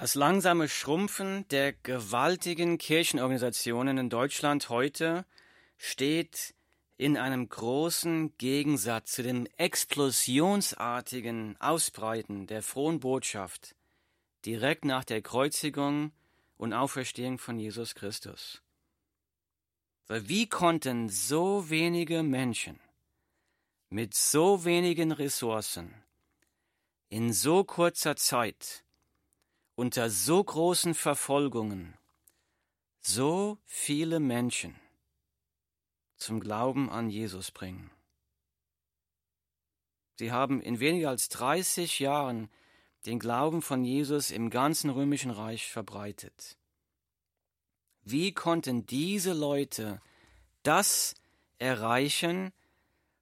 Das langsame Schrumpfen der gewaltigen Kirchenorganisationen in Deutschland heute steht in einem großen Gegensatz zu dem explosionsartigen Ausbreiten der frohen Botschaft direkt nach der Kreuzigung und Auferstehung von Jesus Christus. Wie konnten so wenige Menschen mit so wenigen Ressourcen in so kurzer Zeit unter so großen Verfolgungen so viele Menschen zum Glauben an Jesus bringen. Sie haben in weniger als 30 Jahren den Glauben von Jesus im ganzen römischen Reich verbreitet. Wie konnten diese Leute das erreichen,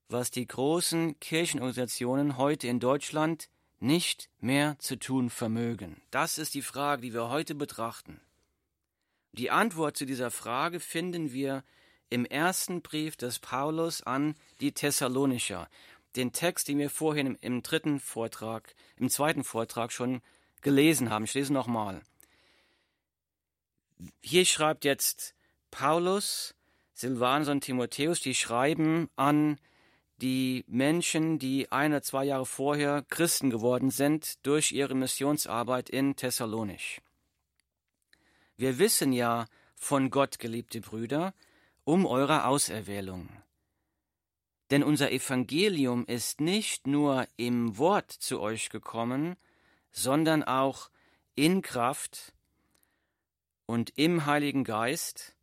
was die großen Kirchenorganisationen heute in Deutschland nicht mehr zu tun vermögen? Das ist die Frage, die wir heute betrachten. Die Antwort zu dieser Frage finden wir im ersten Brief des Paulus an die Thessalonicher, den Text, den wir vorhin im, dritten Vortrag, im zweiten Vortrag schon gelesen haben. Ich lese nochmal. Hier schreibt jetzt Paulus, Silvanus und Timotheus, die schreiben an die Menschen, die ein oder zwei Jahre vorher Christen geworden sind durch ihre Missionsarbeit in Thessalonich. Wir wissen ja von Gott, geliebte Brüder, um eure Auserwählung. Denn unser Evangelium ist nicht nur im Wort zu euch gekommen, sondern auch in Kraft und im Heiligen Geist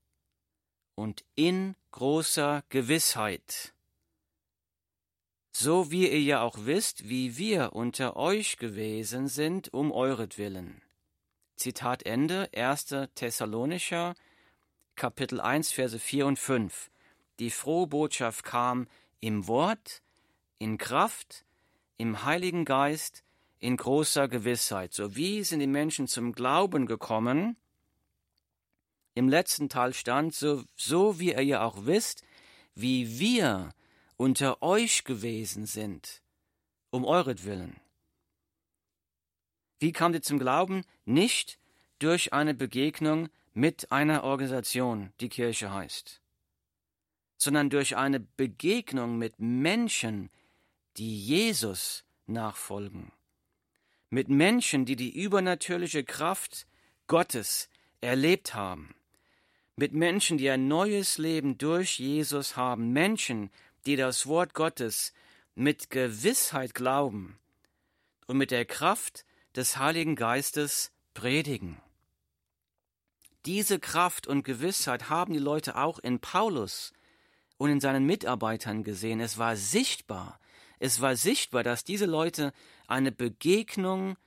und in großer Gewissheit so wie ihr ja auch wisst, wie wir unter euch gewesen sind, um euretwillen. Zitat Ende, 1. Thessalonischer, Kapitel 1, Verse 4 und 5. Die frohe Botschaft kam im Wort, in Kraft, im Heiligen Geist, in großer Gewissheit. So wie sind die Menschen zum Glauben gekommen? Im letzten Teil stand, so, so wie ihr ja auch wisst, wie wir unter euch gewesen sind, um euretwillen. Wie kamt ihr zum Glauben? Nicht durch eine Begegnung mit einer Organisation, die Kirche heißt, sondern durch eine Begegnung mit Menschen, die Jesus nachfolgen, mit Menschen, die die übernatürliche Kraft Gottes erlebt haben, mit Menschen, die ein neues Leben durch Jesus haben, Menschen, die das Wort Gottes mit Gewissheit glauben und mit der Kraft des Heiligen Geistes predigen. Diese Kraft und Gewissheit haben die Leute auch in Paulus und in seinen Mitarbeitern gesehen. Es war sichtbar, es war sichtbar, dass diese Leute eine Begegnung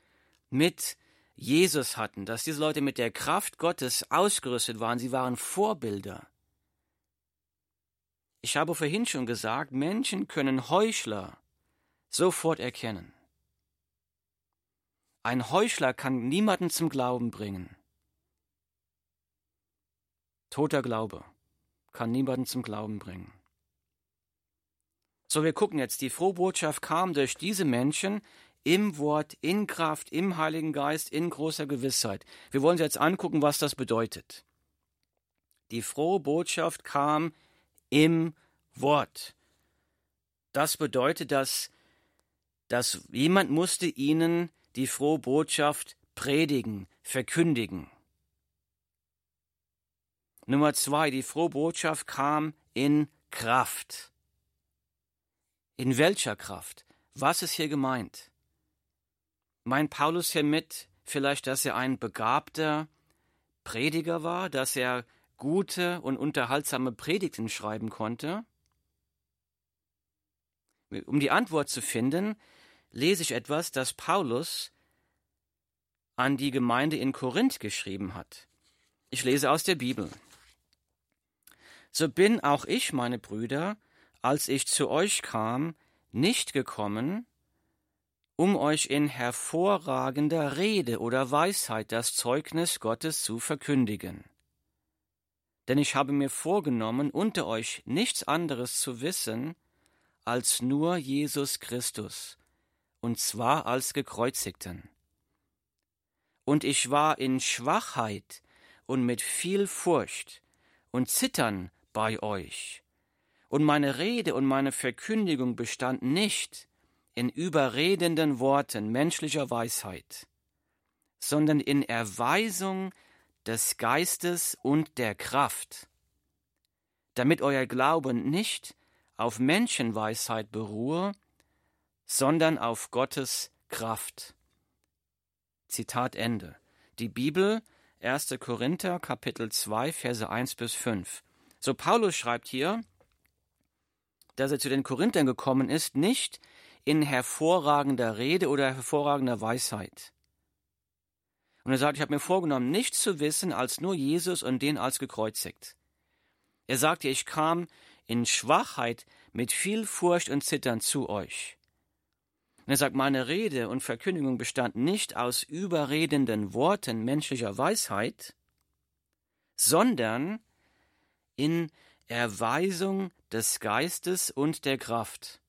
mit Jesus hatten, dass diese Leute mit der Kraft Gottes ausgerüstet waren. Sie waren Vorbilder. Ich habe vorhin schon gesagt, Menschen können Heuchler sofort erkennen. Ein Heuchler kann niemanden zum Glauben bringen. Toter Glaube kann niemanden zum Glauben bringen. So, wir gucken jetzt, die Frohbotschaft kam durch diese Menschen im Wort, in Kraft, im Heiligen Geist, in großer Gewissheit. Wir wollen uns jetzt angucken, was das bedeutet. Die frohe Botschaft kam im Wort. Das bedeutet, dass, dass jemand musste ihnen die frohe Botschaft predigen, verkündigen. Nummer zwei, die frohe Botschaft kam in Kraft. In welcher Kraft? Was ist hier gemeint? Meint Paulus hiermit vielleicht, dass er ein begabter Prediger war, dass er gute und unterhaltsame Predigten schreiben konnte? Um die Antwort zu finden, lese ich etwas, das Paulus an die Gemeinde in Korinth geschrieben hat. Ich lese aus der Bibel. So bin auch ich, meine Brüder, als ich zu euch kam, nicht gekommen, um euch in hervorragender Rede oder Weisheit das Zeugnis Gottes zu verkündigen denn ich habe mir vorgenommen, unter euch nichts anderes zu wissen, als nur Jesus Christus, und zwar als gekreuzigten. und ich war in Schwachheit und mit viel Furcht und Zittern bei euch. Und meine Rede und meine Verkündigung bestand nicht in überredenden Worten menschlicher Weisheit, sondern in Erweisung des Geistes und der Kraft, damit euer Glauben nicht auf Menschenweisheit beruhe, sondern auf Gottes Kraft. Zitat Ende. Die Bibel, 1. Korinther, Kapitel 2, Verse 1 bis 5. So Paulus schreibt hier, dass er zu den Korinthern gekommen ist, nicht in hervorragender Rede oder hervorragender Weisheit. Und er sagt, ich habe mir vorgenommen, nichts zu wissen als nur Jesus und den als gekreuzigt. Er sagte, ich kam in Schwachheit mit viel Furcht und Zittern zu euch. Und er sagt, meine Rede und Verkündigung bestand nicht aus überredenden Worten menschlicher Weisheit, sondern in Erweisung des Geistes und der Kraft.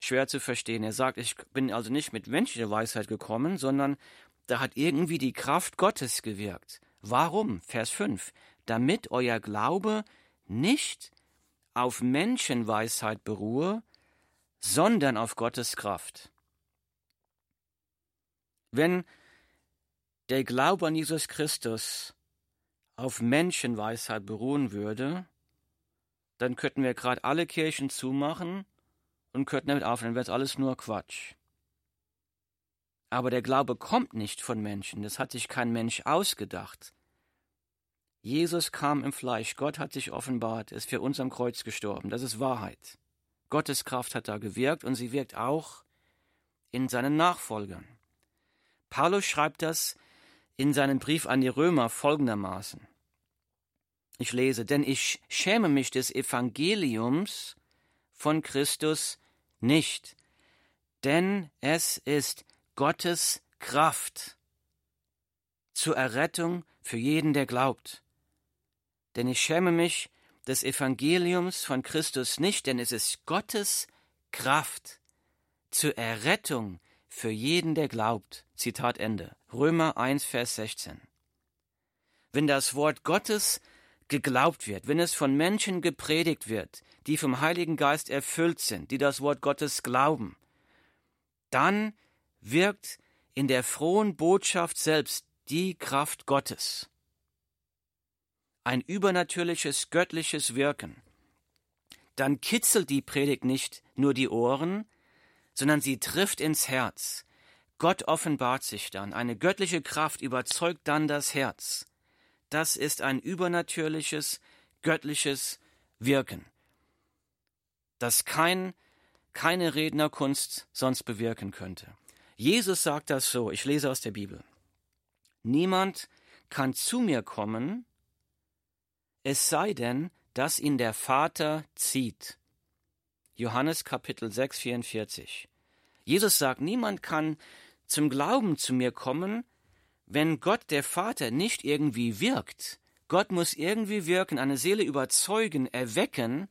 Schwer zu verstehen. Er sagt, ich bin also nicht mit menschlicher Weisheit gekommen, sondern da hat irgendwie die Kraft Gottes gewirkt. Warum? Vers 5. Damit euer Glaube nicht auf Menschenweisheit beruhe, sondern auf Gottes Kraft. Wenn der Glaube an Jesus Christus auf Menschenweisheit beruhen würde, dann könnten wir gerade alle Kirchen zumachen und könnten damit aufhören, wäre es alles nur Quatsch. Aber der Glaube kommt nicht von Menschen, das hat sich kein Mensch ausgedacht. Jesus kam im Fleisch, Gott hat sich offenbart, ist für uns am Kreuz gestorben, das ist Wahrheit. Gottes Kraft hat da gewirkt und sie wirkt auch in seinen Nachfolgern. Paulus schreibt das in seinem Brief an die Römer folgendermaßen. Ich lese, denn ich schäme mich des Evangeliums von Christus nicht, denn es ist Gottes Kraft zur Errettung für jeden, der glaubt. Denn ich schäme mich des Evangeliums von Christus nicht, denn es ist Gottes Kraft zur Errettung für jeden, der glaubt. Zitat Ende. Römer 1, Vers 16. Wenn das Wort Gottes geglaubt wird, wenn es von Menschen gepredigt wird, die vom Heiligen Geist erfüllt sind, die das Wort Gottes glauben, dann wirkt in der frohen Botschaft selbst die Kraft Gottes ein übernatürliches, göttliches Wirken, dann kitzelt die Predigt nicht nur die Ohren, sondern sie trifft ins Herz. Gott offenbart sich dann, eine göttliche Kraft überzeugt dann das Herz. Das ist ein übernatürliches, göttliches Wirken, das kein, keine Rednerkunst sonst bewirken könnte. Jesus sagt das so, ich lese aus der Bibel. Niemand kann zu mir kommen, es sei denn, dass ihn der Vater zieht. Johannes Kapitel 6, 44. Jesus sagt, niemand kann zum Glauben zu mir kommen, wenn Gott der Vater nicht irgendwie wirkt. Gott muss irgendwie wirken, eine Seele überzeugen, erwecken,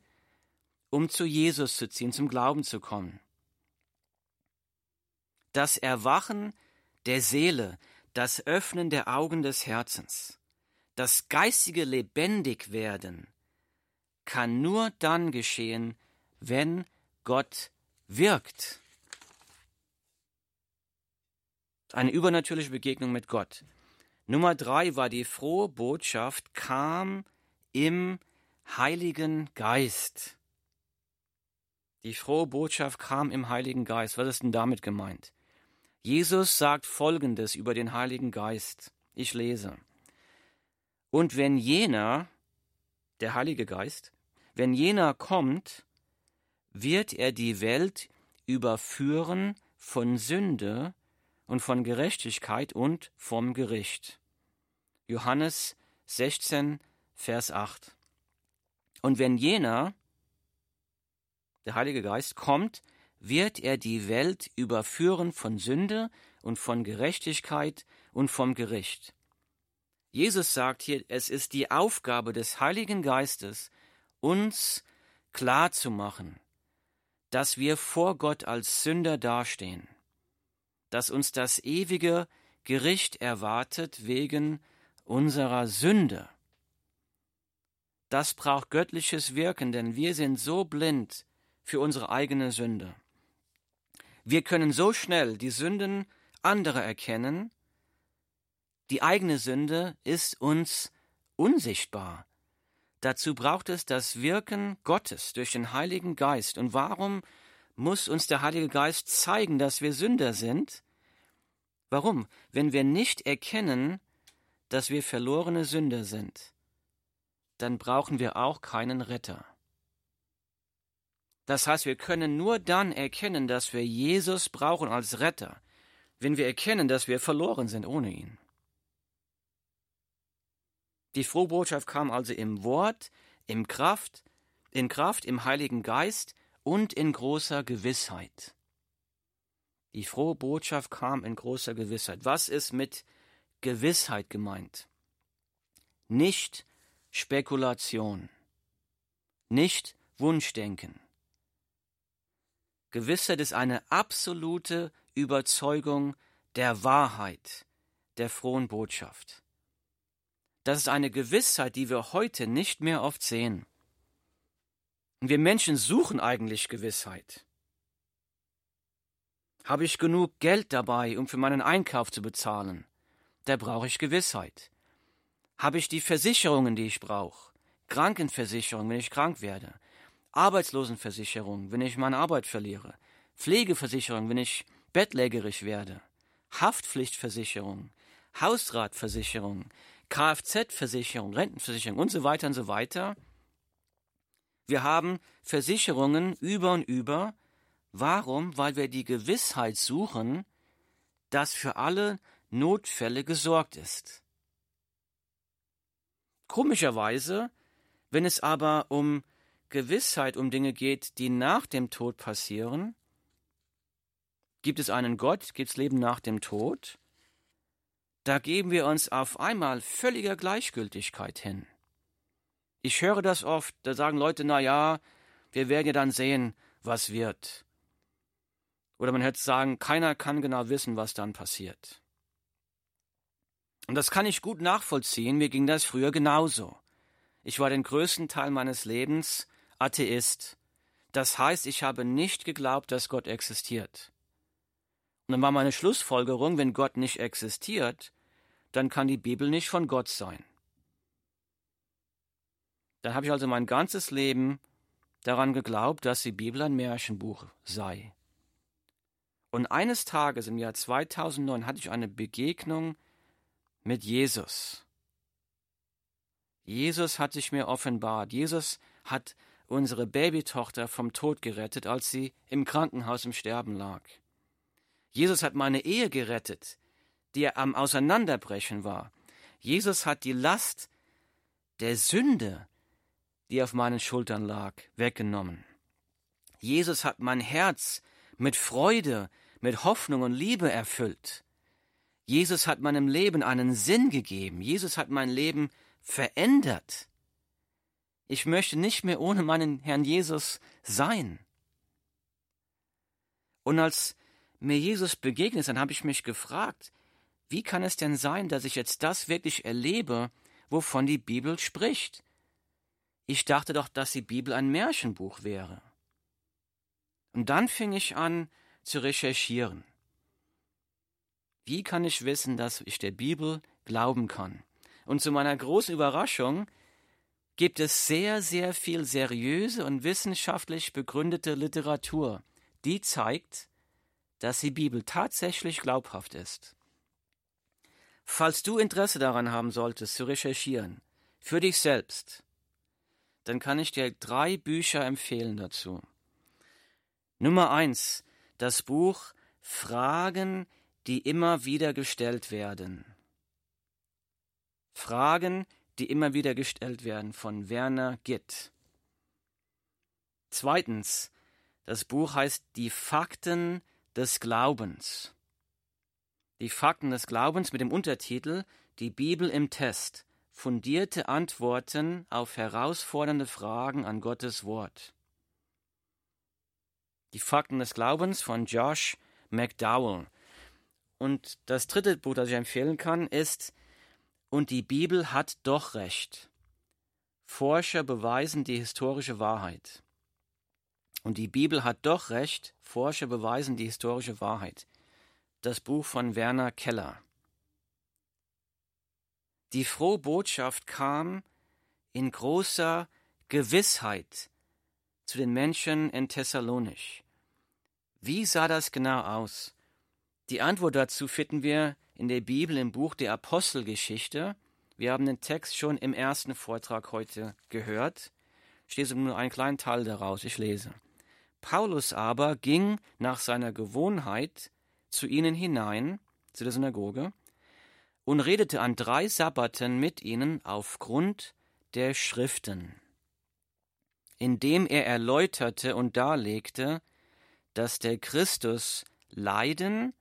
um zu Jesus zu ziehen, zum Glauben zu kommen. Das Erwachen der Seele, das Öffnen der Augen des Herzens das geistige Lebendigwerden kann nur dann geschehen, wenn Gott wirkt. Eine übernatürliche Begegnung mit Gott. Nummer drei war die frohe Botschaft, kam im Heiligen Geist. Die frohe Botschaft kam im Heiligen Geist. Was ist denn damit gemeint? Jesus sagt Folgendes über den Heiligen Geist. Ich lese. Und wenn jener, der Heilige Geist, wenn jener kommt, wird er die Welt überführen von Sünde und von Gerechtigkeit und vom Gericht. Johannes 16, Vers 8. Und wenn jener, der Heilige Geist, kommt, wird er die Welt überführen von Sünde und von Gerechtigkeit und vom Gericht. Jesus sagt hier, es ist die Aufgabe des Heiligen Geistes, uns klar zu machen, dass wir vor Gott als Sünder dastehen, dass uns das ewige Gericht erwartet wegen unserer Sünde. Das braucht göttliches Wirken, denn wir sind so blind für unsere eigene Sünde. Wir können so schnell die Sünden anderer erkennen, die eigene Sünde ist uns unsichtbar. Dazu braucht es das Wirken Gottes durch den Heiligen Geist. Und warum muss uns der Heilige Geist zeigen, dass wir Sünder sind? Warum? Wenn wir nicht erkennen, dass wir verlorene Sünder sind, dann brauchen wir auch keinen Retter. Das heißt, wir können nur dann erkennen, dass wir Jesus brauchen als Retter, wenn wir erkennen, dass wir verloren sind ohne ihn. Die frohe Botschaft kam also im Wort, im Kraft, in Kraft, im Heiligen Geist und in großer Gewissheit. Die frohe Botschaft kam in großer Gewissheit. Was ist mit Gewissheit gemeint? Nicht Spekulation, nicht Wunschdenken. Gewissheit ist eine absolute Überzeugung der Wahrheit der frohen Botschaft. Das ist eine Gewissheit, die wir heute nicht mehr oft sehen. Und wir Menschen suchen eigentlich Gewissheit. Habe ich genug Geld dabei, um für meinen Einkauf zu bezahlen? Da brauche ich Gewissheit. Habe ich die Versicherungen, die ich brauche? Krankenversicherung, wenn ich krank werde. Arbeitslosenversicherung, wenn ich meine Arbeit verliere. Pflegeversicherung, wenn ich bettlägerig werde. Haftpflichtversicherung. Hausratversicherung. Kfz-Versicherung, Rentenversicherung und so weiter und so weiter. Wir haben Versicherungen über und über. Warum? Weil wir die Gewissheit suchen, dass für alle Notfälle gesorgt ist. Komischerweise, wenn es aber um Gewissheit, um Dinge geht, die nach dem Tod passieren, gibt es einen Gott, gibt es Leben nach dem Tod, da geben wir uns auf einmal völliger Gleichgültigkeit hin. Ich höre das oft, da sagen Leute, na ja, wir werden ja dann sehen, was wird. Oder man hätte sagen, keiner kann genau wissen, was dann passiert. Und das kann ich gut nachvollziehen, mir ging das früher genauso. Ich war den größten Teil meines Lebens Atheist. Das heißt, ich habe nicht geglaubt, dass Gott existiert. Und dann war meine Schlussfolgerung, wenn Gott nicht existiert, dann kann die Bibel nicht von Gott sein. Dann habe ich also mein ganzes Leben daran geglaubt, dass die Bibel ein Märchenbuch sei. Und eines Tages im Jahr 2009 hatte ich eine Begegnung mit Jesus. Jesus hat sich mir offenbart. Jesus hat unsere Babytochter vom Tod gerettet, als sie im Krankenhaus im Sterben lag. Jesus hat meine Ehe gerettet, die am Auseinanderbrechen war. Jesus hat die Last der Sünde, die auf meinen Schultern lag, weggenommen. Jesus hat mein Herz mit Freude, mit Hoffnung und Liebe erfüllt. Jesus hat meinem Leben einen Sinn gegeben. Jesus hat mein Leben verändert. Ich möchte nicht mehr ohne meinen Herrn Jesus sein. Und als mir Jesus begegnet, dann habe ich mich gefragt, wie kann es denn sein, dass ich jetzt das wirklich erlebe, wovon die Bibel spricht? Ich dachte doch, dass die Bibel ein Märchenbuch wäre. Und dann fing ich an zu recherchieren. Wie kann ich wissen, dass ich der Bibel glauben kann? Und zu meiner großen Überraschung gibt es sehr, sehr viel seriöse und wissenschaftlich begründete Literatur, die zeigt, dass die Bibel tatsächlich glaubhaft ist. Falls du Interesse daran haben solltest, zu recherchieren, für dich selbst, dann kann ich dir drei Bücher empfehlen dazu. Nummer eins, das Buch Fragen, die immer wieder gestellt werden. Fragen, die immer wieder gestellt werden von Werner Gitt. Zweitens, das Buch heißt Die Fakten des Glaubens. Die Fakten des Glaubens mit dem Untertitel Die Bibel im Test. Fundierte Antworten auf herausfordernde Fragen an Gottes Wort. Die Fakten des Glaubens von Josh McDowell. Und das dritte Buch, das ich empfehlen kann, ist Und die Bibel hat doch recht. Forscher beweisen die historische Wahrheit. Und die Bibel hat doch recht, Forscher beweisen die historische Wahrheit. Das Buch von Werner Keller. Die frohe Botschaft kam in großer Gewissheit zu den Menschen in Thessalonich. Wie sah das genau aus? Die Antwort dazu finden wir in der Bibel im Buch der Apostelgeschichte. Wir haben den Text schon im ersten Vortrag heute gehört. Steht nur ein kleiner Teil daraus. Ich lese. Paulus aber ging nach seiner Gewohnheit zu ihnen hinein, zu der Synagoge, und redete an drei Sabbaten mit ihnen aufgrund der Schriften, indem er erläuterte und darlegte, dass der Christus leiden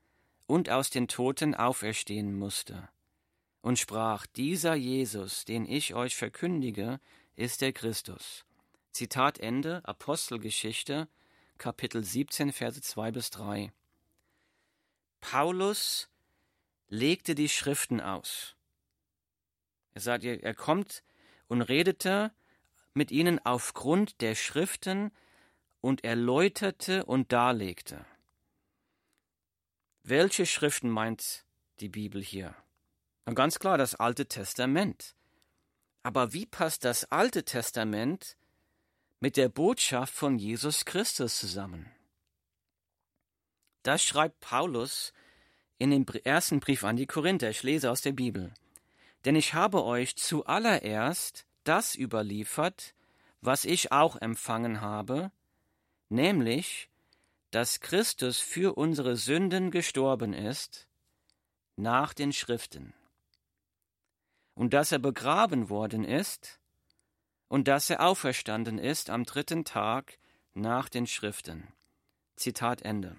und aus den Toten auferstehen musste, und sprach, dieser Jesus, den ich euch verkündige, ist der Christus. Zitat Ende, Apostelgeschichte, Kapitel 17, Verse 2 bis 3. Paulus legte die Schriften aus. Er sagt, er kommt und redete mit ihnen aufgrund der Schriften und erläuterte und darlegte. Welche Schriften meint die Bibel hier? Und ganz klar das Alte Testament. Aber wie passt das Alte Testament mit der Botschaft von Jesus Christus zusammen? Das schreibt Paulus in dem ersten Brief an die Korinther. Ich lese aus der Bibel. Denn ich habe euch zuallererst das überliefert, was ich auch empfangen habe, nämlich, dass Christus für unsere Sünden gestorben ist, nach den Schriften, und dass er begraben worden ist, und dass er auferstanden ist am dritten Tag nach den Schriften. Zitat Ende.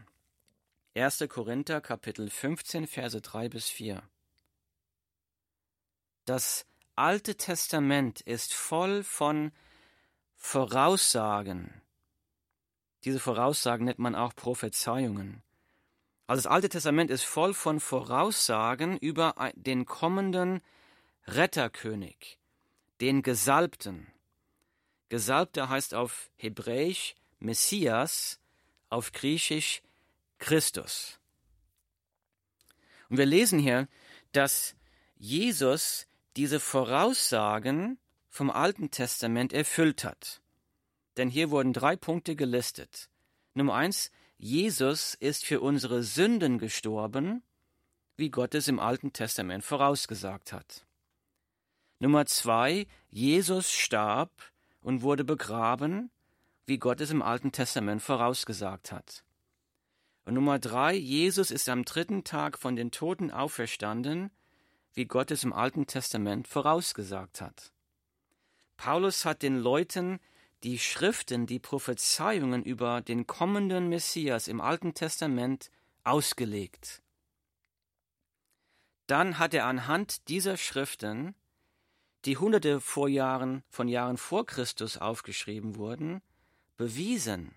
1. Korinther Kapitel 15 Verse 3 bis 4. Das Alte Testament ist voll von Voraussagen. Diese Voraussagen nennt man auch Prophezeiungen. Also das Alte Testament ist voll von Voraussagen über den kommenden Retterkönig, den Gesalbten. Gesalbter heißt auf Hebräisch Messias, auf Griechisch Christus. Und wir lesen hier, dass Jesus diese Voraussagen vom Alten Testament erfüllt hat. Denn hier wurden drei Punkte gelistet. Nummer eins, Jesus ist für unsere Sünden gestorben, wie Gott es im Alten Testament vorausgesagt hat. Nummer zwei, Jesus starb und wurde begraben, wie Gott es im Alten Testament vorausgesagt hat. Und Nummer drei, Jesus ist am dritten Tag von den Toten auferstanden, wie Gott es im Alten Testament vorausgesagt hat. Paulus hat den Leuten die Schriften, die Prophezeiungen über den kommenden Messias im Alten Testament ausgelegt. Dann hat er anhand dieser Schriften, die hunderte vor Jahren, von Jahren vor Christus aufgeschrieben wurden, bewiesen,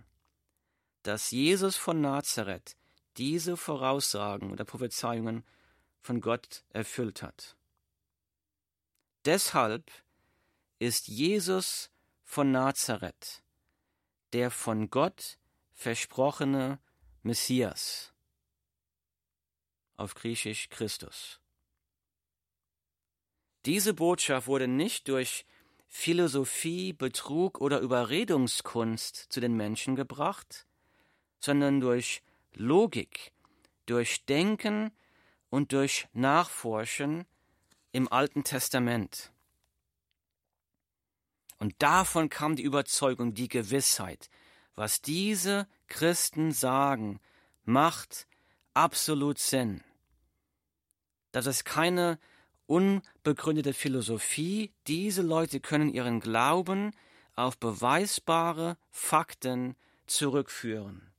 dass Jesus von Nazareth diese Voraussagen oder Prophezeiungen von Gott erfüllt hat. Deshalb ist Jesus von Nazareth der von Gott versprochene Messias, auf Griechisch Christus. Diese Botschaft wurde nicht durch Philosophie, Betrug oder Überredungskunst zu den Menschen gebracht, sondern durch Logik, durch Denken und durch Nachforschen im Alten Testament. Und davon kam die Überzeugung, die Gewissheit, was diese Christen sagen, macht absolut Sinn. Das ist keine unbegründete Philosophie, diese Leute können ihren Glauben auf beweisbare Fakten zurückführen.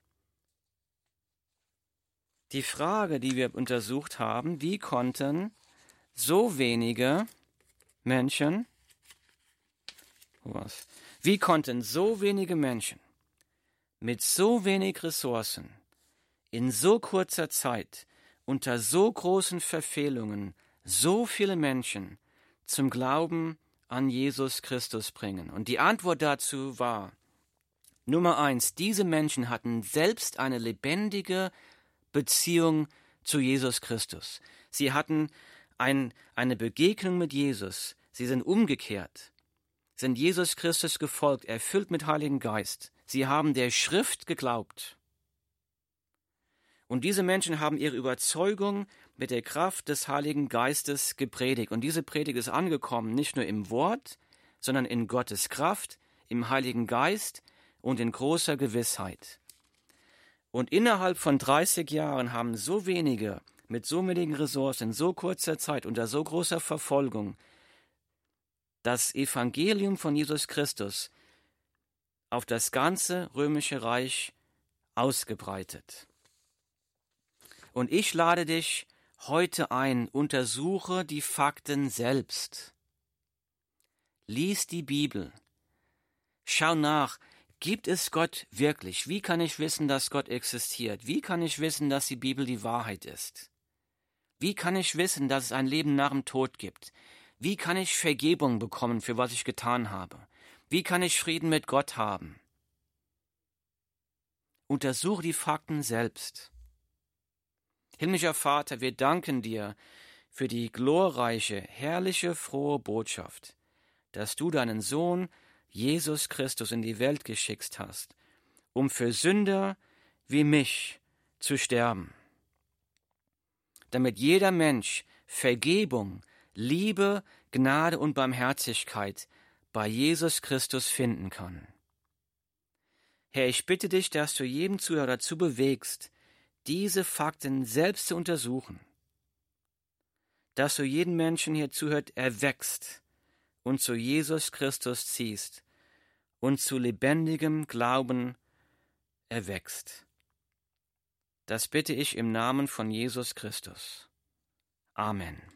Die Frage, die wir untersucht haben, wie konnten so wenige Menschen, was, wie konnten so wenige Menschen mit so wenig Ressourcen in so kurzer Zeit unter so großen Verfehlungen so viele Menschen zum Glauben an Jesus Christus bringen? Und die Antwort dazu war, Nummer eins, diese Menschen hatten selbst eine lebendige Beziehung zu Jesus Christus. Sie hatten ein, eine Begegnung mit Jesus. Sie sind umgekehrt, sind Jesus Christus gefolgt, erfüllt mit Heiligen Geist. Sie haben der Schrift geglaubt. Und diese Menschen haben ihre Überzeugung mit der Kraft des Heiligen Geistes gepredigt. Und diese Predigt ist angekommen, nicht nur im Wort, sondern in Gottes Kraft, im Heiligen Geist und in großer Gewissheit. Und innerhalb von 30 Jahren haben so wenige mit so wenigen Ressourcen in so kurzer Zeit unter so großer Verfolgung das Evangelium von Jesus Christus auf das ganze römische Reich ausgebreitet. Und ich lade dich heute ein, untersuche die Fakten selbst. Lies die Bibel. Schau nach, gibt es Gott wirklich? Wie kann ich wissen, dass Gott existiert? Wie kann ich wissen, dass die Bibel die Wahrheit ist? Wie kann ich wissen, dass es ein Leben nach dem Tod gibt? Wie kann ich Vergebung bekommen für was ich getan habe? Wie kann ich Frieden mit Gott haben? Untersuche die Fakten selbst. Himmlischer Vater, wir danken dir für die glorreiche, herrliche, frohe Botschaft, dass du deinen Sohn Jesus Christus in die Welt geschickt hast, um für Sünder wie mich zu sterben, damit jeder Mensch Vergebung, Liebe, Gnade und Barmherzigkeit bei Jesus Christus finden kann. Herr, ich bitte dich, dass du jedem Zuhörer dazu bewegst, diese Fakten selbst zu untersuchen, dass du jeden Menschen hier zuhört, erwächst und zu Jesus Christus ziehst und zu lebendigem Glauben erwächst. Das bitte ich im Namen von Jesus Christus. Amen.